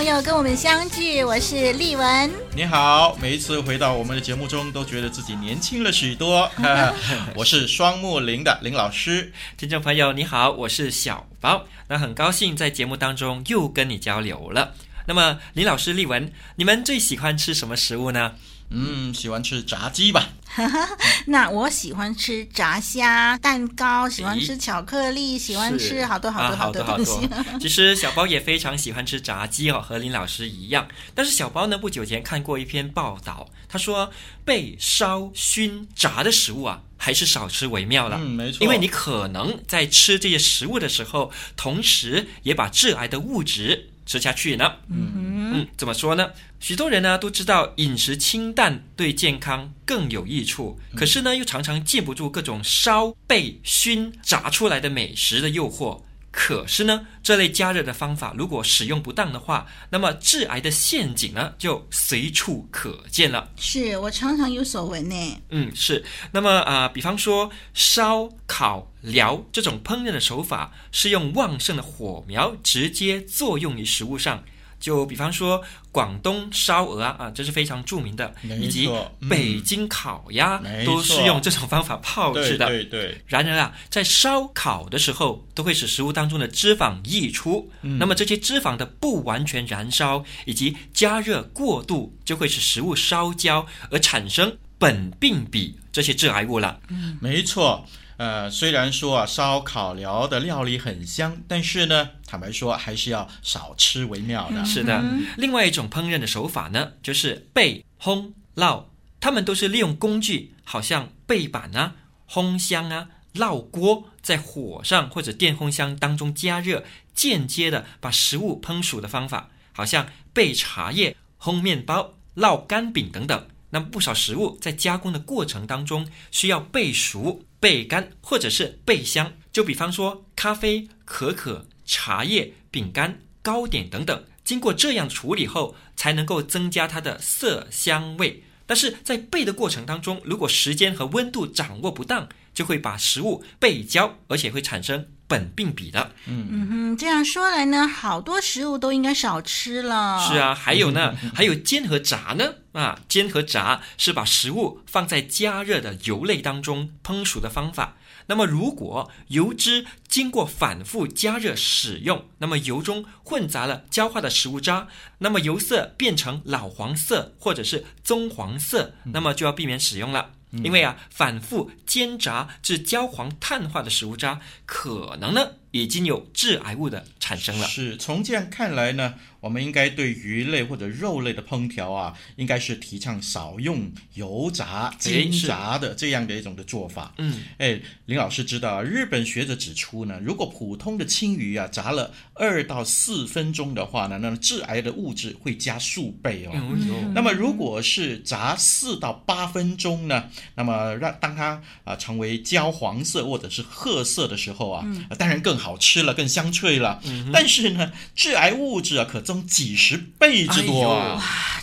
朋友跟我们相聚，我是丽文。你好，每一次回到我们的节目中，都觉得自己年轻了许多。我是双木林的林老师。听众朋友你好，我是小包。那很高兴在节目当中又跟你交流了。那么林老师、丽文，你们最喜欢吃什么食物呢？嗯，喜欢吃炸鸡吧。那我喜欢吃炸虾、蛋糕，喜欢吃巧克力，喜欢吃好多好多好多东西。啊、好多好多 其实小包也非常喜欢吃炸鸡哦，和林老师一样。但是小包呢，不久前看过一篇报道，他说被烧、熏、炸的食物啊，还是少吃为妙了。嗯，没错。因为你可能在吃这些食物的时候，同时也把致癌的物质吃下去呢。嗯嗯，怎么说呢？许多人呢都知道饮食清淡对健康更有益处，可是呢又常常禁不住各种烧、焙、熏、炸出来的美食的诱惑。可是呢，这类加热的方法如果使用不当的话，那么致癌的陷阱呢就随处可见了。是我常常有所闻呢。嗯，是。那么啊、呃，比方说烧、烤、燎这种烹饪的手法，是用旺盛的火苗直接作用于食物上。就比方说广东烧鹅啊，啊，这是非常著名的，以及北京烤鸭，嗯、都是用这种方法炮制的。对对对。然而啊，在烧烤的时候，都会使食物当中的脂肪溢出。嗯、那么这些脂肪的不完全燃烧以及加热过度，就会使食物烧焦而产生苯并芘这些致癌物了。嗯，没错。呃，虽然说啊，烧烤寮的料理很香，但是呢，坦白说还是要少吃为妙的。是的，另外一种烹饪的手法呢，就是焙、烘、烙，他们都是利用工具，好像焙板啊、烘箱啊、烙锅，在火上或者电烘箱当中加热，间接的把食物烹熟的方法，好像焙茶叶、烘面包、烙干饼等等。那么不少食物在加工的过程当中需要焙熟。焙干或者是焙香，就比方说咖啡、可可、茶叶、饼干、糕点等等，经过这样处理后，才能够增加它的色香味。但是在焙的过程当中，如果时间和温度掌握不当，就会把食物焙焦，而且会产生苯并比的。嗯嗯哼，这样说来呢，好多食物都应该少吃了。是啊，还有呢，还有煎和炸呢。啊，煎和炸是把食物放在加热的油类当中烹熟的方法。那么，如果油脂经过反复加热使用，那么油中混杂了焦化的食物渣，那么油色变成老黄色或者是棕黄色，那么就要避免使用了。因为啊，反复煎炸至焦黄碳化的食物渣，可能呢已经有致癌物的产生了。是，从这样看来呢，我们应该对鱼类或者肉类的烹调啊，应该是提倡少用油炸、煎炸的这样的一种的做法。嗯，哎，林老师知道，日本学者指出呢，如果普通的青鱼啊炸了二到四分钟的话呢，那么致癌的物质会加数倍哦。嗯，那么如果是炸四到八分钟呢，那么让当它啊、呃、成为焦黄色或者是褐色的时候啊，嗯、当然更好吃了，更香脆了。嗯、但是呢，致癌物质啊可增几十倍之多啊！哇，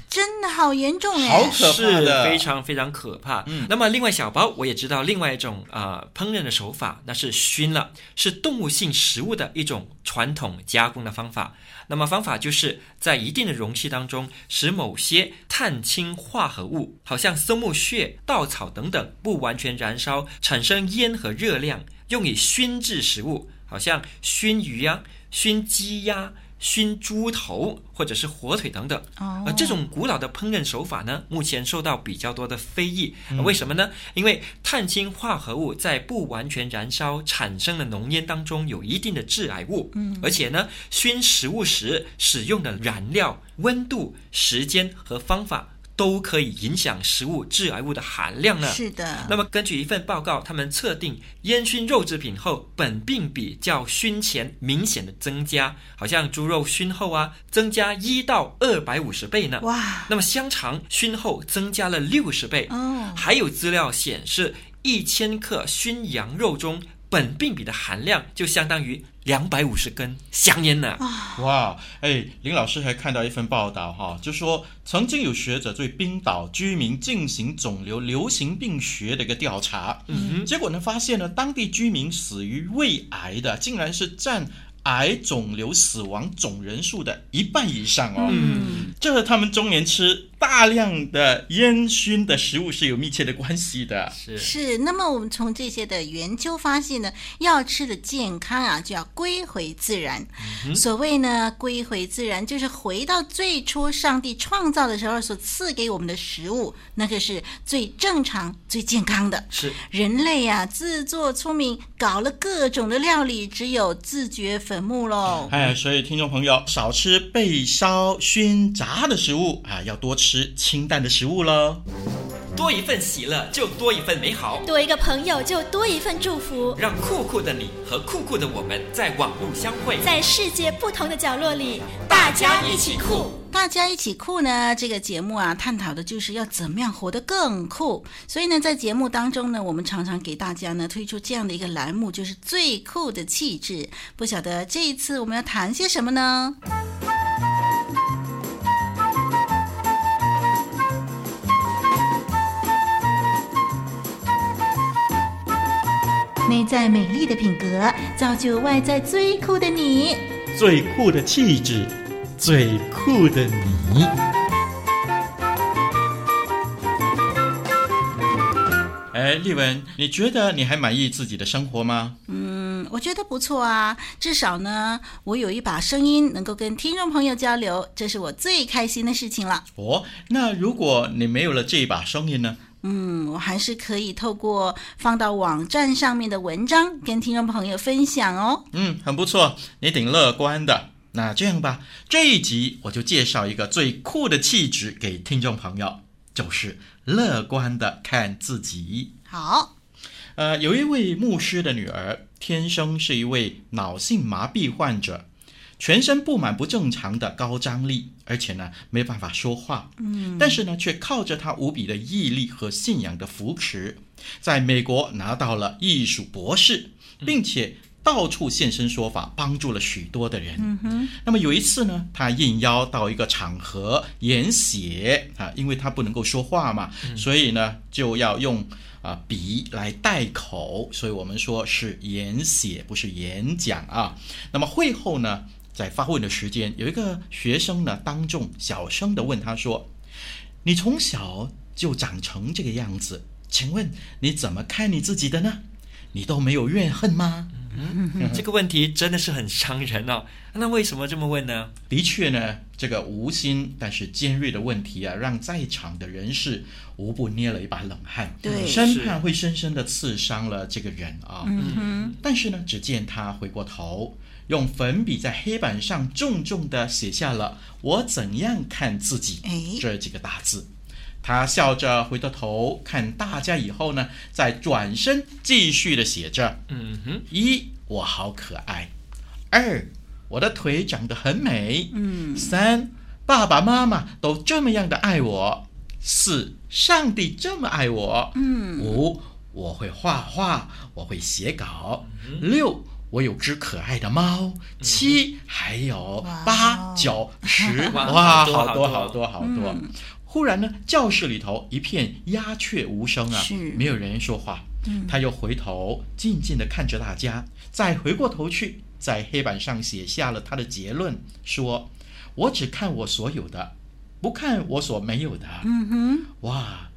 真的好严重哎，好可怕的，非常非常可怕。嗯，那么另外小包我也知道另外一种啊、呃、烹饪的手法，那是熏了，是动物性食物的一种传统加工的方法。那么方法就是在一定的容器当中，使某些碳氢化合物，好像松木屑、稻草等等，不完全燃烧，产生烟和热量，用以熏制食物，好像熏鱼啊、熏鸡鸭。熏猪头或者是火腿等等，而、呃、这种古老的烹饪手法呢，目前受到比较多的非议。呃、为什么呢？因为碳氢化合物在不完全燃烧产生的浓烟当中有一定的致癌物，嗯，而且呢，熏食物时使用的燃料、温度、时间和方法都可以影响食物致癌物的含量呢。是的。那么根据一份报告，他们测定烟熏肉制品后，苯并比较熏前明显的增加，好像猪肉熏后啊，增加一到二百五十倍呢。哇！那么香肠熏后增加了六十倍。哦。还有资料显示，一千克熏羊肉中，苯并芘的含量就相当于两百五十根香烟呢！哇，哎，林老师还看到一份报道哈，就说曾经有学者对冰岛居民进行肿瘤流行病学的一个调查，嗯，结果呢发现呢，当地居民死于胃癌的竟然是占。癌肿瘤死亡总人数的一半以上哦，嗯，这和他们中年吃大量的烟熏的食物是有密切的关系的。是是，那么我们从这些的研究发现呢，要吃的健康啊，就要归回自然。嗯、所谓呢，归回自然，就是回到最初上帝创造的时候所赐给我们的食物，那个是最正常、最健康的。是人类呀、啊，自作聪明，搞了各种的料理，只有自掘坟墓喽！哎，所以听众朋友少吃被烧、熏、炸的食物啊，要多吃清淡的食物喽。多一份喜乐，就多一份美好；多一个朋友，就多一份祝福。让酷酷的你和酷酷的我们在网络相会，在世界不同的角落里，大家一起酷。大家一起酷呢？这个节目啊，探讨的就是要怎么样活得更酷。所以呢，在节目当中呢，我们常常给大家呢推出这样的一个栏目，就是最酷的气质。不晓得这一次我们要谈些什么呢？内在美丽的品格，造就外在最酷的你。最酷的气质，最酷的你。哎，丽文，你觉得你还满意自己的生活吗？嗯，我觉得不错啊。至少呢，我有一把声音能够跟听众朋友交流，这是我最开心的事情了。哦，那如果你没有了这一把声音呢？嗯，我还是可以透过放到网站上面的文章跟听众朋友分享哦。嗯，很不错，你挺乐观的。那这样吧，这一集我就介绍一个最酷的气质给听众朋友，就是乐观的看自己。好，呃，有一位牧师的女儿，天生是一位脑性麻痹患者。全身布满不正常的高张力，而且呢，没办法说话。嗯，但是呢，却靠着他无比的毅力和信仰的扶持，在美国拿到了艺术博士，并且到处现身说法，帮助了许多的人。嗯。那么有一次呢，他应邀到一个场合演写啊，因为他不能够说话嘛，嗯、所以呢，就要用啊笔来代口，所以我们说是演写，不是演讲啊。那么会后呢，在发问的时间，有一个学生呢，当众小声地问他说：“你从小就长成这个样子，请问你怎么看你自己的呢？你都没有怨恨吗？”嗯，这个问题真的是很伤人哦。那为什么这么问呢？的确呢，这个无心但是尖锐的问题啊，让在场的人士无不捏了一把冷汗，对，生怕会深深地刺伤了这个人啊。但是呢，只见他回过头。用粉笔在黑板上重重地写下了“我怎样看自己”这几个大字。他笑着回过头看大家以后呢，再转身继续地写着：“嗯哼，一，我好可爱；二，我的腿长得很美；嗯，三，爸爸妈妈都这么样的爱我；四，上帝这么爱我；嗯，五，我会画画，我会写稿；六。”我有只可爱的猫，七，还有八九十，哇，好多好多好多。忽然呢，教室里头一片鸦雀无声啊，没有人说话。他又回头静静地看着大家，再回过头去，在黑板上写下了他的结论：说，我只看我所有的，不看我所没有的。嗯哼，哇，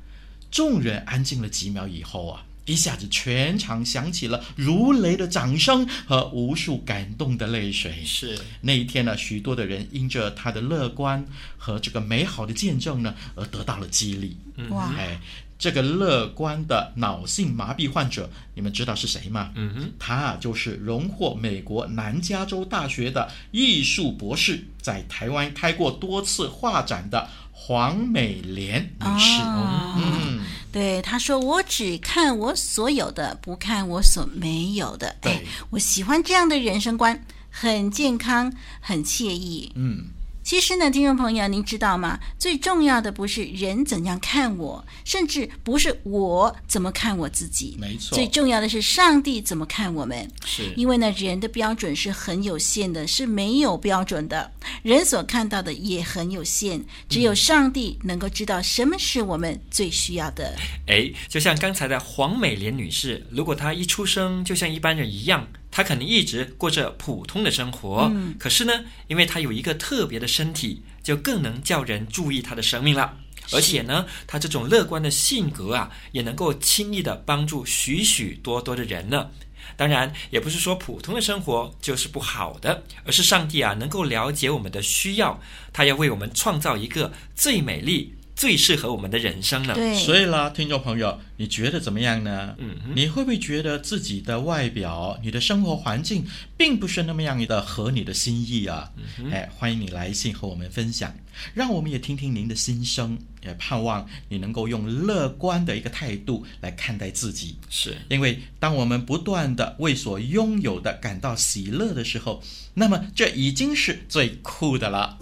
众人安静了几秒以后啊。一下子，全场响起了如雷的掌声和无数感动的泪水。是那一天呢，许多的人因着他的乐观和这个美好的见证呢，而得到了激励。哇！哎，这个乐观的脑性麻痹患者，你们知道是谁吗？嗯哼，他就是荣获美国南加州大学的艺术博士，在台湾开过多次画展的黄美莲女士。哦、嗯，对，她说：“我只看我所有的，不看我所没有的。”对哎，我喜欢这样的人生观，很健康，很惬意。嗯。其实呢，听众朋友，您知道吗？最重要的不是人怎样看我，甚至不是我怎么看我自己。没错，最重要的是上帝怎么看我们。是，因为呢，人的标准是很有限的，是没有标准的。人所看到的也很有限，只有上帝能够知道什么是我们最需要的。哎，就像刚才的黄美莲女士，如果她一出生就像一般人一样。他可能一直过着普通的生活，嗯，可是呢，因为他有一个特别的身体，就更能叫人注意他的生命了。而且呢，他这种乐观的性格啊，也能够轻易的帮助许许多多的人呢。当然，也不是说普通的生活就是不好的，而是上帝啊，能够了解我们的需要，他要为我们创造一个最美丽。最适合我们的人生了。对，所以啦，听众朋友，你觉得怎么样呢？嗯，你会不会觉得自己的外表、你的生活环境，并不是那么样的合你的心意啊？嗯，哎，欢迎你来信和我们分享，让我们也听听您的心声，也盼望你能够用乐观的一个态度来看待自己。是，因为当我们不断的为所拥有的感到喜乐的时候，那么这已经是最酷的了。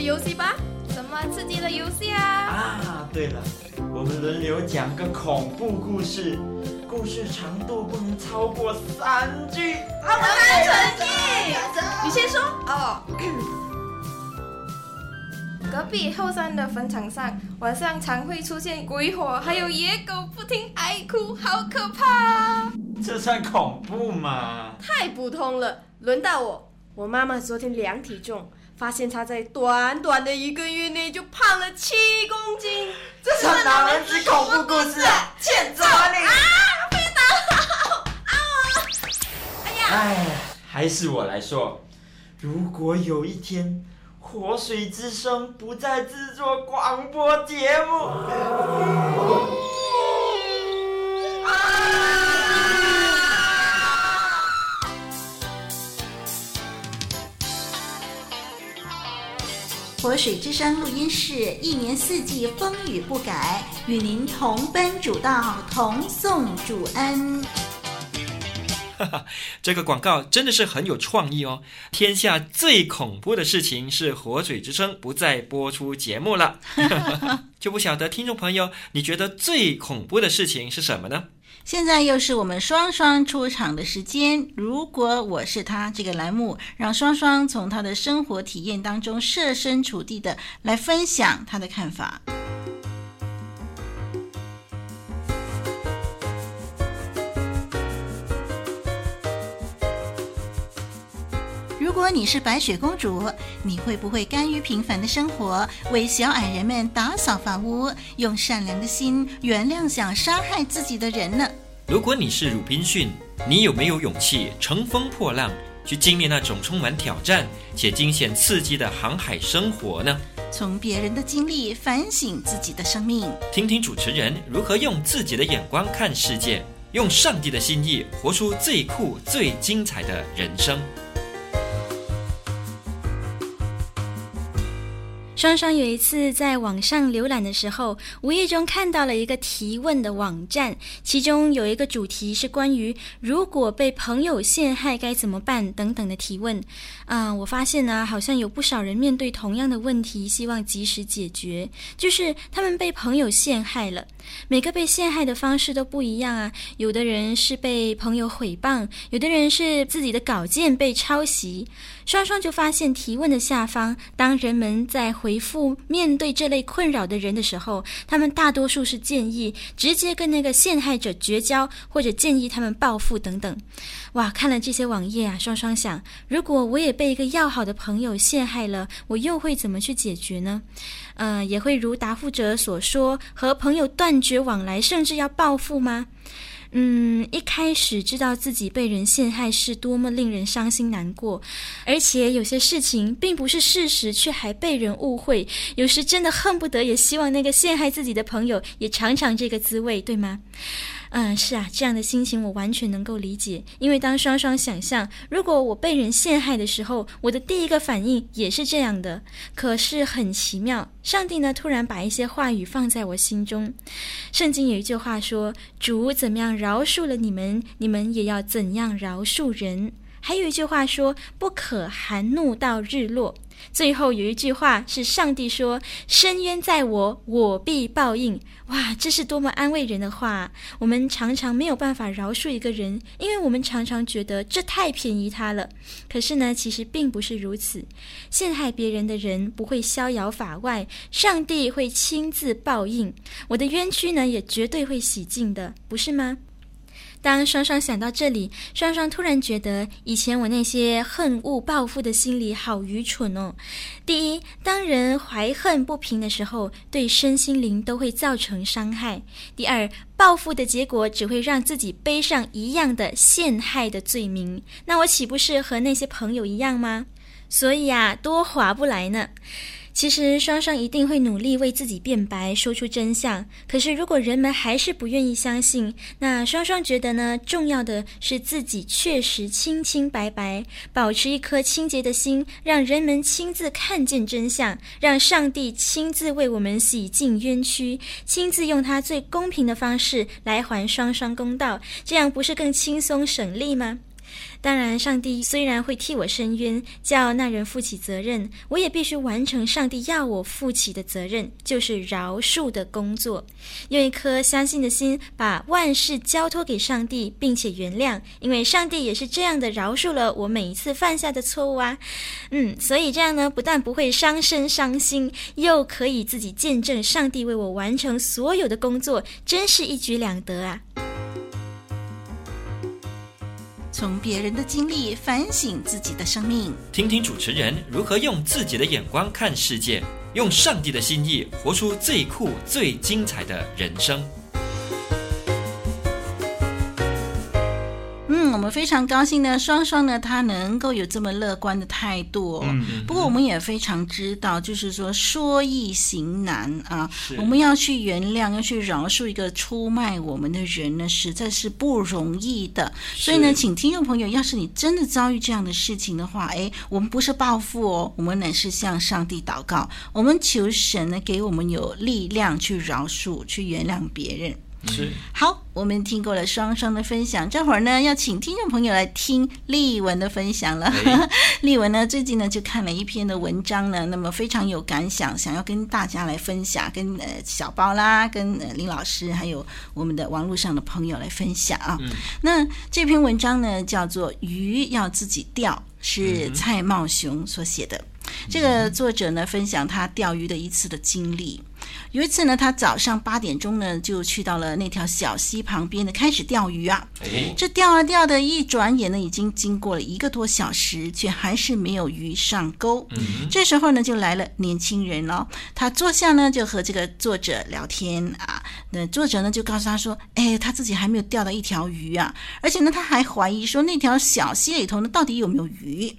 的游戏吧！什么刺激的游戏啊？啊，对了，我们轮流讲个恐怖故事，故事长度不能超过三句。好，我们成绩，你先说哦。隔壁后山的坟场上，晚上常会出现鬼火，还有野狗不停哀哭，好可怕！这算恐怖吗？太普通了。轮到我。我妈妈昨天量体重，发现他在短短的一个月内就胖了七公斤。这是哪门子恐怖故事啊？欠揍啊你！啊！别打了！啊！哎呀！哎，还是我来说。如果有一天，活水之声不再制作广播节目。活水之声录音室，一年四季风雨不改，与您同奔主道，同颂主恩。哈哈，这个广告真的是很有创意哦！天下最恐怖的事情是活水之声不再播出节目了，哈哈哈就不晓得听众朋友，你觉得最恐怖的事情是什么呢？现在又是我们双双出场的时间。如果我是他，这个栏目让双双从他的生活体验当中设身处地的来分享他的看法。如果你是白雪公主，你会不会甘于平凡的生活，为小矮人们打扫房屋，用善良的心原谅想杀害自己的人呢？如果你是鲁滨逊，你有没有勇气乘风破浪，去经历那种充满挑战且惊险刺激的航海生活呢？从别人的经历反省自己的生命，听听主持人如何用自己的眼光看世界，用上帝的心意活出最酷、最精彩的人生。双双有一次在网上浏览的时候，无意中看到了一个提问的网站，其中有一个主题是关于如果被朋友陷害该怎么办等等的提问。啊，我发现呢，好像有不少人面对同样的问题，希望及时解决，就是他们被朋友陷害了。每个被陷害的方式都不一样啊，有的人是被朋友诽谤，有的人是自己的稿件被抄袭。双双就发现提问的下方，当人们在回复面对这类困扰的人的时候，他们大多数是建议直接跟那个陷害者绝交，或者建议他们报复等等。哇，看了这些网页啊，双双想，如果我也被一个要好的朋友陷害了，我又会怎么去解决呢？嗯、呃，也会如答复者所说，和朋友断绝往来，甚至要报复吗？嗯，一开始知道自己被人陷害是多么令人伤心难过，而且有些事情并不是事实，却还被人误会，有时真的恨不得也希望那个陷害自己的朋友也尝尝这个滋味，对吗？嗯，是啊，这样的心情我完全能够理解。因为当双双想象，如果我被人陷害的时候，我的第一个反应也是这样的。可是很奇妙，上帝呢，突然把一些话语放在我心中。圣经有一句话说：“主怎么样饶恕了你们，你们也要怎样饶恕人。”还有一句话说：“不可含怒到日落。”最后有一句话是上帝说：“深渊在我，我必报应。”哇，这是多么安慰人的话！我们常常没有办法饶恕一个人，因为我们常常觉得这太便宜他了。可是呢，其实并不是如此。陷害别人的人不会逍遥法外，上帝会亲自报应。我的冤屈呢，也绝对会洗净的，不是吗？当双双想到这里，双双突然觉得以前我那些恨恶报复的心理好愚蠢哦。第一，当人怀恨不平的时候，对身心灵都会造成伤害；第二，报复的结果只会让自己背上一样的陷害的罪名。那我岂不是和那些朋友一样吗？所以啊，多划不来呢。其实双双一定会努力为自己辩白，说出真相。可是如果人们还是不愿意相信，那双双觉得呢？重要的是自己确实清清白白，保持一颗清洁的心，让人们亲自看见真相，让上帝亲自为我们洗净冤屈，亲自用他最公平的方式来还双双公道，这样不是更轻松省力吗？当然，上帝虽然会替我伸冤，叫那人负起责任，我也必须完成上帝要我负起的责任，就是饶恕的工作。用一颗相信的心，把万事交托给上帝，并且原谅，因为上帝也是这样的饶恕了我每一次犯下的错误啊。嗯，所以这样呢，不但不会伤身伤心，又可以自己见证上帝为我完成所有的工作，真是一举两得啊。从别人的经历反省自己的生命，听听主持人如何用自己的眼光看世界，用上帝的心意活出最酷、最精彩的人生。嗯，我们非常高兴呢，双双呢，他能够有这么乐观的态度哦。嗯，不过我们也非常知道，就是说说易行难啊。我们要去原谅，要去饶恕一个出卖我们的人呢，实在是不容易的。所以呢，请听众朋友，要是你真的遭遇这样的事情的话，哎，我们不是报复哦，我们乃是向上帝祷告，我们求神呢，给我们有力量去饶恕、去原谅别人。是好，我们听过了双双的分享，这会儿呢要请听众朋友来听丽文的分享了。丽文呢最近呢就看了一篇的文章呢，那么非常有感想，想要跟大家来分享，跟呃小包啦，跟呃林老师，还有我们的网络上的朋友来分享啊。嗯、那这篇文章呢叫做《鱼要自己钓》，是蔡茂雄所写的。这个作者呢分享他钓鱼的一次的经历。有一次呢，他早上八点钟呢就去到了那条小溪旁边呢，开始钓鱼啊。这钓啊钓的，一转眼呢已经经过了一个多小时，却还是没有鱼上钩。这时候呢，就来了年轻人了。他坐下呢，就和这个作者聊天啊。那作者呢就告诉他说：“哎，他自己还没有钓到一条鱼啊，而且呢，他还怀疑说那条小溪里头呢到底有没有鱼。”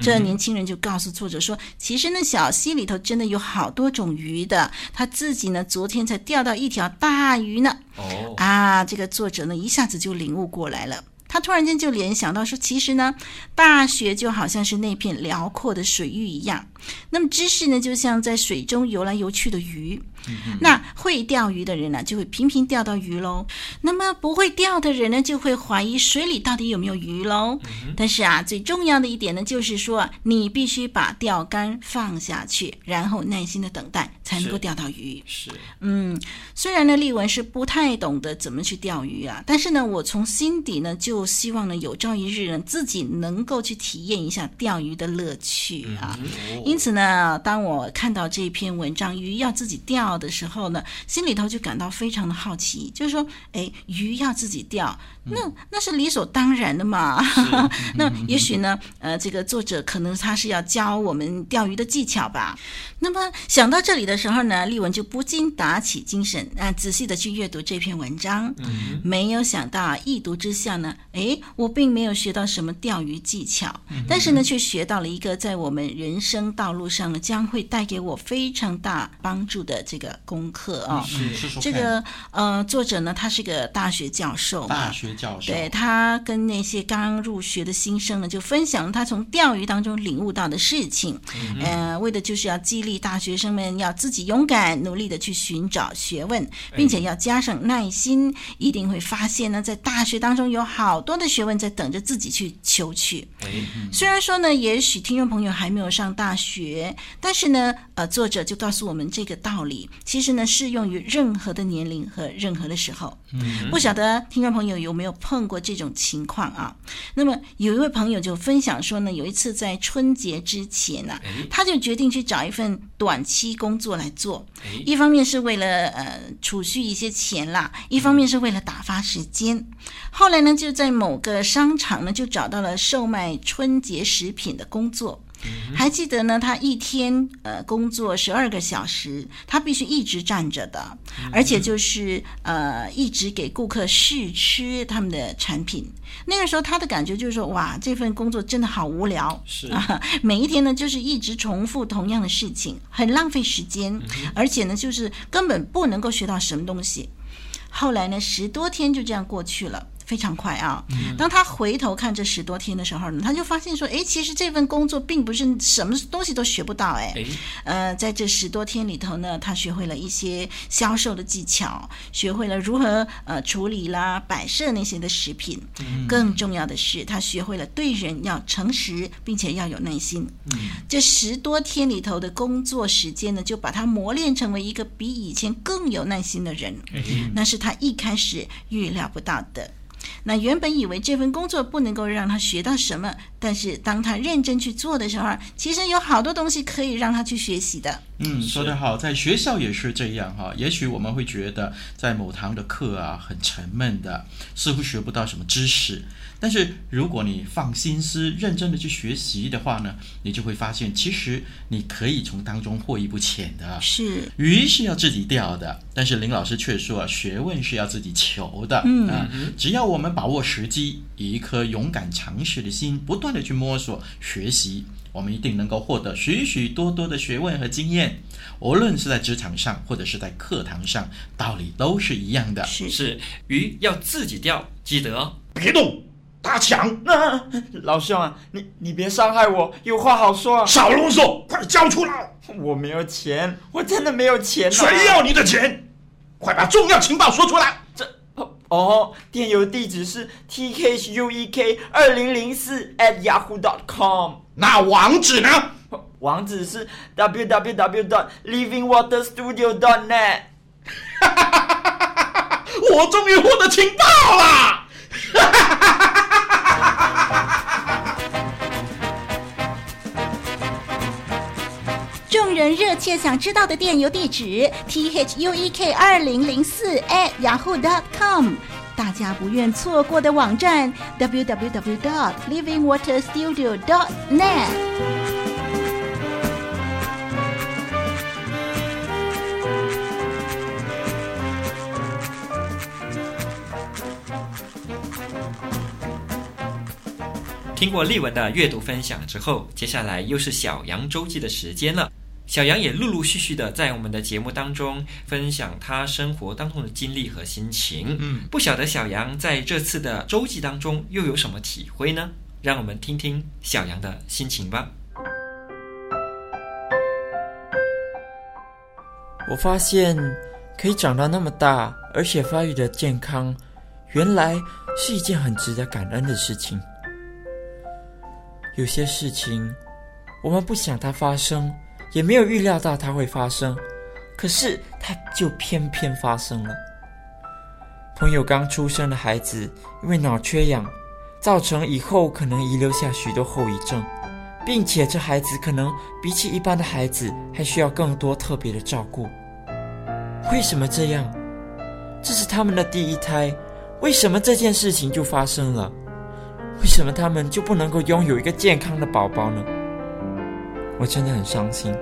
这年轻人就告诉作者说：“其实那小溪里头真的有好多种鱼的，他自己呢昨天才钓到一条大鱼呢。”哦，啊，这个作者呢一下子就领悟过来了。他突然间就联想到说，其实呢，大学就好像是那片辽阔的水域一样，那么知识呢，就像在水中游来游去的鱼。嗯、那会钓鱼的人呢，就会频频钓到鱼喽。那么不会钓的人呢，就会怀疑水里到底有没有鱼喽。嗯、但是啊，最重要的一点呢，就是说你必须把钓竿放下去，然后耐心的等待，才能够钓到鱼。是，嗯，虽然呢，丽文是不太懂得怎么去钓鱼啊，但是呢，我从心底呢就。希望呢，有朝一日呢，自己能够去体验一下钓鱼的乐趣啊。嗯、因此呢，当我看到这篇文章，鱼要自己钓的时候呢，心里头就感到非常的好奇，就是说，哎，鱼要自己钓，那那是理所当然的嘛。那也许呢，呃，这个作者可能他是要教我们钓鱼的技巧吧。那么想到这里的时候呢，丽文就不禁打起精神啊，仔细的去阅读这篇文章。嗯、没有想到啊，一读之下呢，哎，我并没有学到什么钓鱼技巧，嗯、但是呢，却学到了一个在我们人生道路上呢，将会带给我非常大帮助的这个功课啊。是是说这个呃，作者呢，他是个大学教授嘛，大学教授，对，他跟那些刚入学的新生呢，就分享他从钓鱼当中领悟到的事情，嗯、呃，为的就是要激励。大学生们要自己勇敢努力的去寻找学问，并且要加上耐心，一定会发现呢，在大学当中有好多的学问在等着自己去求取。虽然说呢，也许听众朋友还没有上大学，但是呢，呃，作者就告诉我们这个道理，其实呢，适用于任何的年龄和任何的时候。嗯不晓得听众朋友有没有碰过这种情况啊？那么有一位朋友就分享说呢，有一次在春节之前呢，他就决定去找一份。短期工作来做，一方面是为了呃储蓄一些钱啦，一方面是为了打发时间。后来呢，就在某个商场呢，就找到了售卖春节食品的工作。还记得呢，他一天呃工作十二个小时，他必须一直站着的，而且就是呃一直给顾客试吃他们的产品。那个时候他的感觉就是说，哇，这份工作真的好无聊，是。啊，每一天呢就是一直重复同样的事情，很浪费时间，而且呢就是根本不能够学到什么东西。后来呢，十多天就这样过去了。非常快啊！当他回头看这十多天的时候呢，他就发现说：“哎，其实这份工作并不是什么东西都学不到。”哎，呃，在这十多天里头呢，他学会了一些销售的技巧，学会了如何呃处理啦、摆设那些的食品。更重要的是，他学会了对人要诚实，并且要有耐心。这十多天里头的工作时间呢，就把他磨练成为一个比以前更有耐心的人。那是他一开始预料不到的。那原本以为这份工作不能够让他学到什么，但是当他认真去做的时候，其实有好多东西可以让他去学习的。嗯，说得好，在学校也是这样哈。也许我们会觉得在某堂的课啊很沉闷的，似乎学不到什么知识。但是如果你放心思、认真的去学习的话呢，你就会发现，其实你可以从当中获益不浅的。是，鱼是要自己钓的，但是林老师却说，学问是要自己求的。嗯啊，只要我们把握时机，以一颗勇敢尝试的心，不断的去摸索学习，我们一定能够获得许许多多的学问和经验。无论是在职场上，或者是在课堂上，道理都是一样的。是是，鱼要自己钓，记得别动。大强，啊，老兄啊，你你别伤害我，有话好说。少啰嗦，快交出来！我没有钱，我真的没有钱。谁要你的钱？快把重要情报说出来。这哦，电邮地址是 t k h u e k 二零零四 at yahoo dot com。那网址呢？网址是 w w w dot living water studio dot net。哈哈哈哈哈哈！我终于获得情报了！人热切想知道的电邮地址：t h u e k 二零零四 at yahoo dot com。大家不愿错过的网站：w w w dot living water studio dot net。听过丽文的阅读分享之后，接下来又是小羊周记的时间了。小杨也陆陆续续的在我们的节目当中分享他生活当中的经历和心情。嗯，不晓得小杨在这次的周记当中又有什么体会呢？让我们听听小杨的心情吧。我发现可以长到那么大，而且发育的健康，原来是一件很值得感恩的事情。有些事情，我们不想它发生，也没有预料到它会发生，可是它就偏偏发生了。朋友刚出生的孩子因为脑缺氧，造成以后可能遗留下许多后遗症，并且这孩子可能比起一般的孩子还需要更多特别的照顾。为什么这样？这是他们的第一胎，为什么这件事情就发生了？为什么他们就不能够拥有一个健康的宝宝呢？我真的很伤心。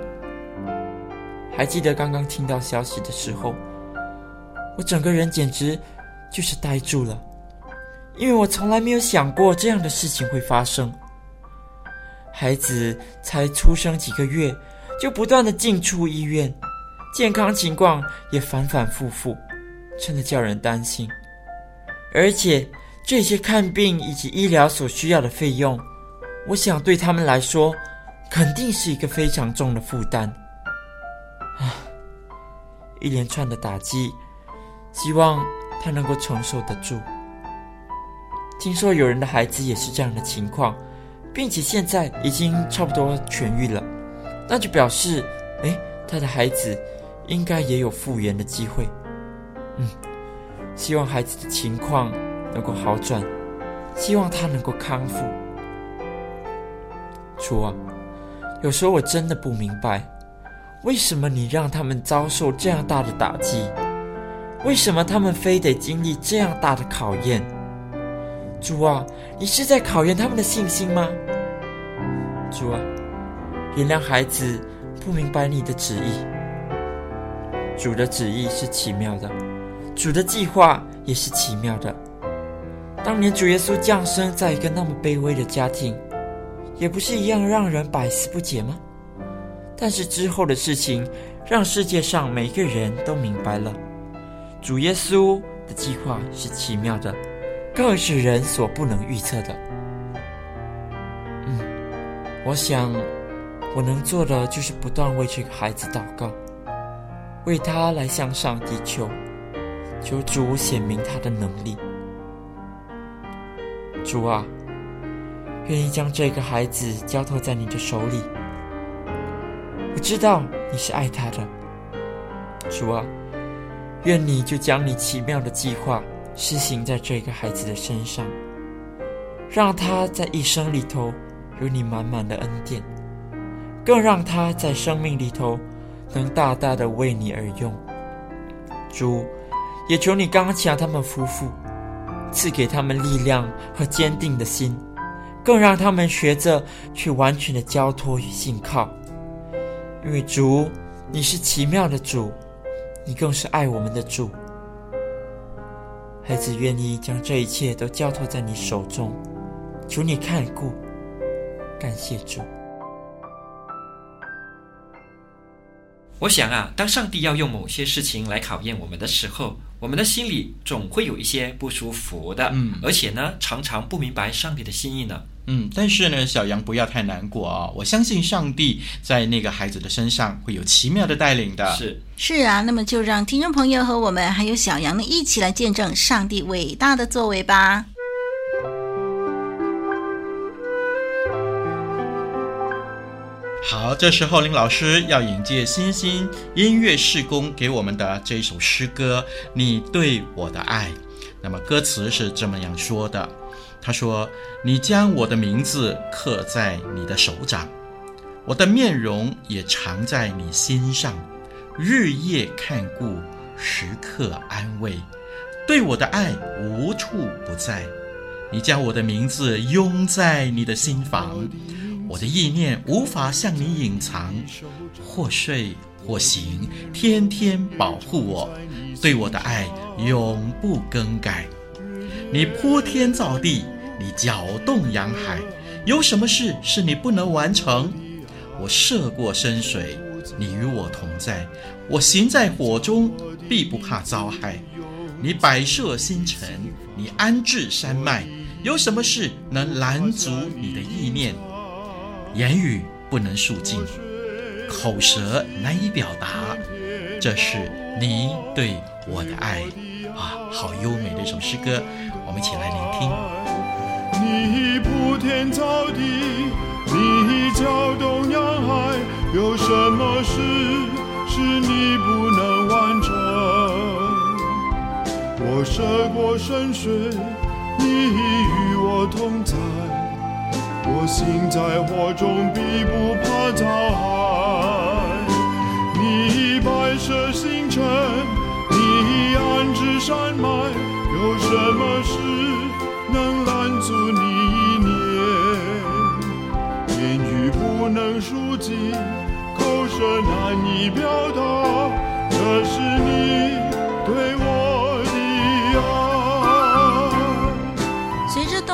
还记得刚刚听到消息的时候，我整个人简直就是呆住了，因为我从来没有想过这样的事情会发生。孩子才出生几个月，就不断的进出医院，健康情况也反反复复，真的叫人担心。而且这些看病以及医疗所需要的费用，我想对他们来说，肯定是一个非常重的负担。啊，一连串的打击，希望他能够承受得住。听说有人的孩子也是这样的情况，并且现在已经差不多痊愈了，那就表示，哎，他的孩子应该也有复原的机会。嗯，希望孩子的情况能够好转，希望他能够康复。主啊，有时候我真的不明白。为什么你让他们遭受这样大的打击？为什么他们非得经历这样大的考验？主啊，你是在考验他们的信心吗？主啊，原谅孩子不明白你的旨意。主的旨意是奇妙的，主的计划也是奇妙的。当年主耶稣降生在一个那么卑微的家庭，也不是一样让人百思不解吗？但是之后的事情，让世界上每个人都明白了，主耶稣的计划是奇妙的，更是人所不能预测的。嗯，我想我能做的就是不断为这个孩子祷告，为他来向上帝求，求主显明他的能力。主啊，愿意将这个孩子交托在你的手里。我知道你是爱他的，主啊，愿你就将你奇妙的计划施行在这个孩子的身上，让他在一生里头有你满满的恩典，更让他在生命里头能大大的为你而用。主，也求你刚强他们夫妇，赐给他们力量和坚定的心，更让他们学着去完全的交托与信靠。因为主，你是奇妙的主，你更是爱我们的主。孩子愿意将这一切都交托在你手中，求你看顾，感谢主。我想啊，当上帝要用某些事情来考验我们的时候，我们的心里总会有一些不舒服的，嗯，而且呢，常常不明白上帝的心意呢。嗯，但是呢，小羊不要太难过啊、哦！我相信上帝在那个孩子的身上会有奇妙的带领的。是是啊，那么就让听众朋友和我们还有小羊呢一起来见证上帝伟大的作为吧。好，这时候林老师要引荐新兴音乐事工给我们的这一首诗歌《你对我的爱》，那么歌词是这么样说的。他说：“你将我的名字刻在你的手掌，我的面容也藏在你心上，日夜看顾，时刻安慰，对我的爱无处不在。你将我的名字拥在你的心房，我的意念无法向你隐藏。或睡或醒，天天保护我，对我的爱永不更改。”你铺天造地，你搅动洋海，有什么事是你不能完成？我涉过深水，你与我同在；我行在火中，必不怕遭害。你摆设星辰，你安置山脉，有什么事能拦阻你的意念？言语不能述尽，口舌难以表达，这是你对我的爱啊！好优美的一首诗歌。我们一起来聆听。你铺天造地，你搅动洋海，有什么事是你不能完成？我涉过深水，你与我同在，我心在火中，必不怕遭害。你摆设星辰，你安置山脉，有什么事能拦阻你一念？言语不能述尽，口舌难以表达，这是你对我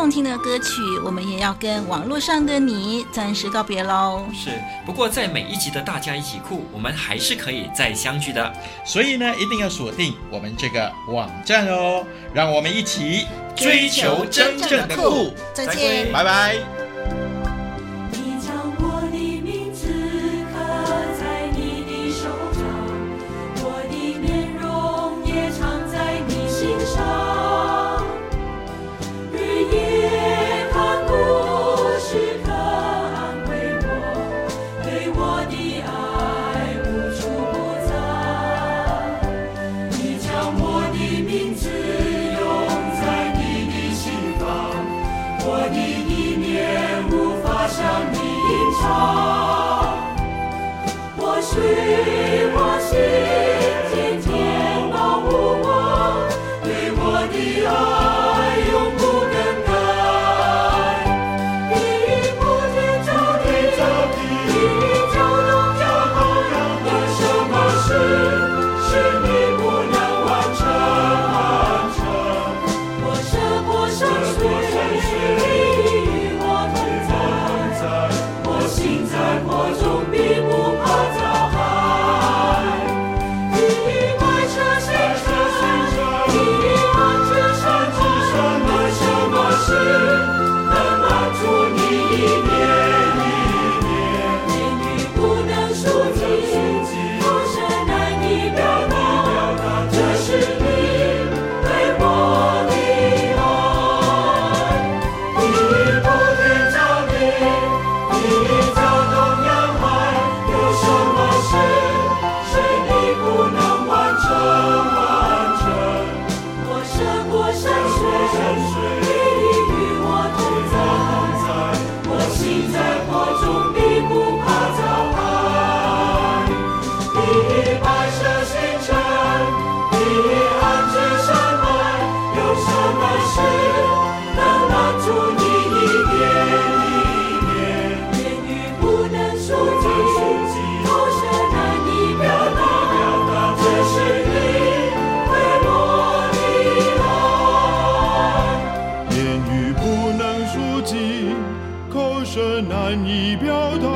动听的歌曲，我们也要跟网络上的你暂时告别喽。是，不过在每一集的大家一起酷，我们还是可以再相聚的。所以呢，一定要锁定我们这个网站哦，让我们一起追求真正的酷。再见，拜拜。你表达。